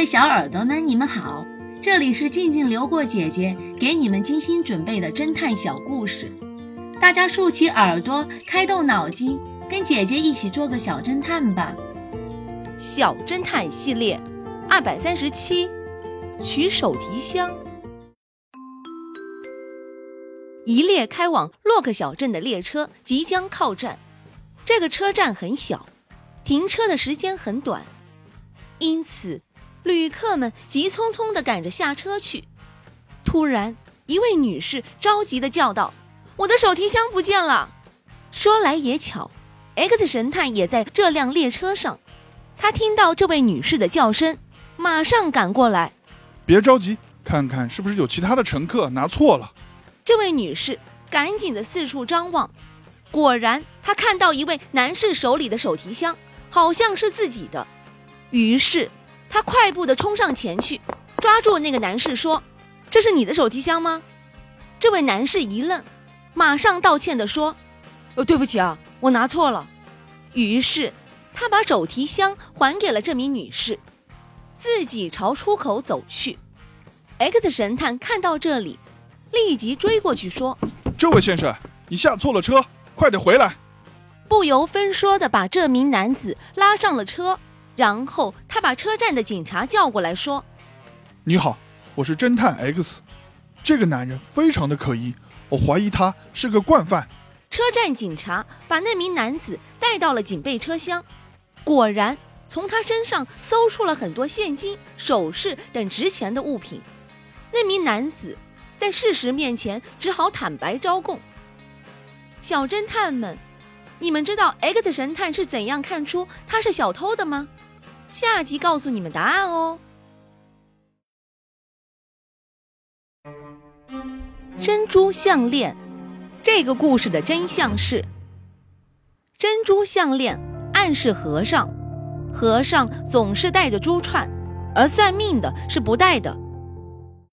位小耳朵们，你们好，这里是静静流过姐姐给你们精心准备的侦探小故事，大家竖起耳朵，开动脑筋，跟姐姐一起做个小侦探吧。小侦探系列二百三十七，取手提箱。一列开往洛克小镇的列车即将靠站，这个车站很小，停车的时间很短，因此旅客们急匆匆地赶着下车去。突然，一位女士着急地叫道：“我的手提箱不见了！”说来也巧，X 神探也在这辆列车上，他听到这位女士的叫声，马上赶过来。别着急，看看是不是有其他的乘客拿错了。这位女士赶紧的四处张望，果然她看到一位男士手里的手提箱好像是自己的，于是她快步的冲上前去，抓住那个男士说：“这是你的手提箱吗？”这位男士一愣，马上道歉的说：“呃，对不起啊，我拿错了。”于是他把手提箱还给了这名女士，自己朝出口走去。X 神探看到这里。立即追过去说：“这位先生，你下错了车，快点回来！”不由分说的把这名男子拉上了车，然后他把车站的警察叫过来说：“你好，我是侦探 X，这个男人非常的可疑，我怀疑他是个惯犯。”车站警察把那名男子带到了警备车厢，果然从他身上搜出了很多现金、首饰等值钱的物品。那名男子。在事实面前，只好坦白招供。小侦探们，你们知道 X 神探是怎样看出他是小偷的吗？下集告诉你们答案哦。珍珠项链，这个故事的真相是：珍珠项链暗示和尚，和尚总是戴着珠串，而算命的是不戴的。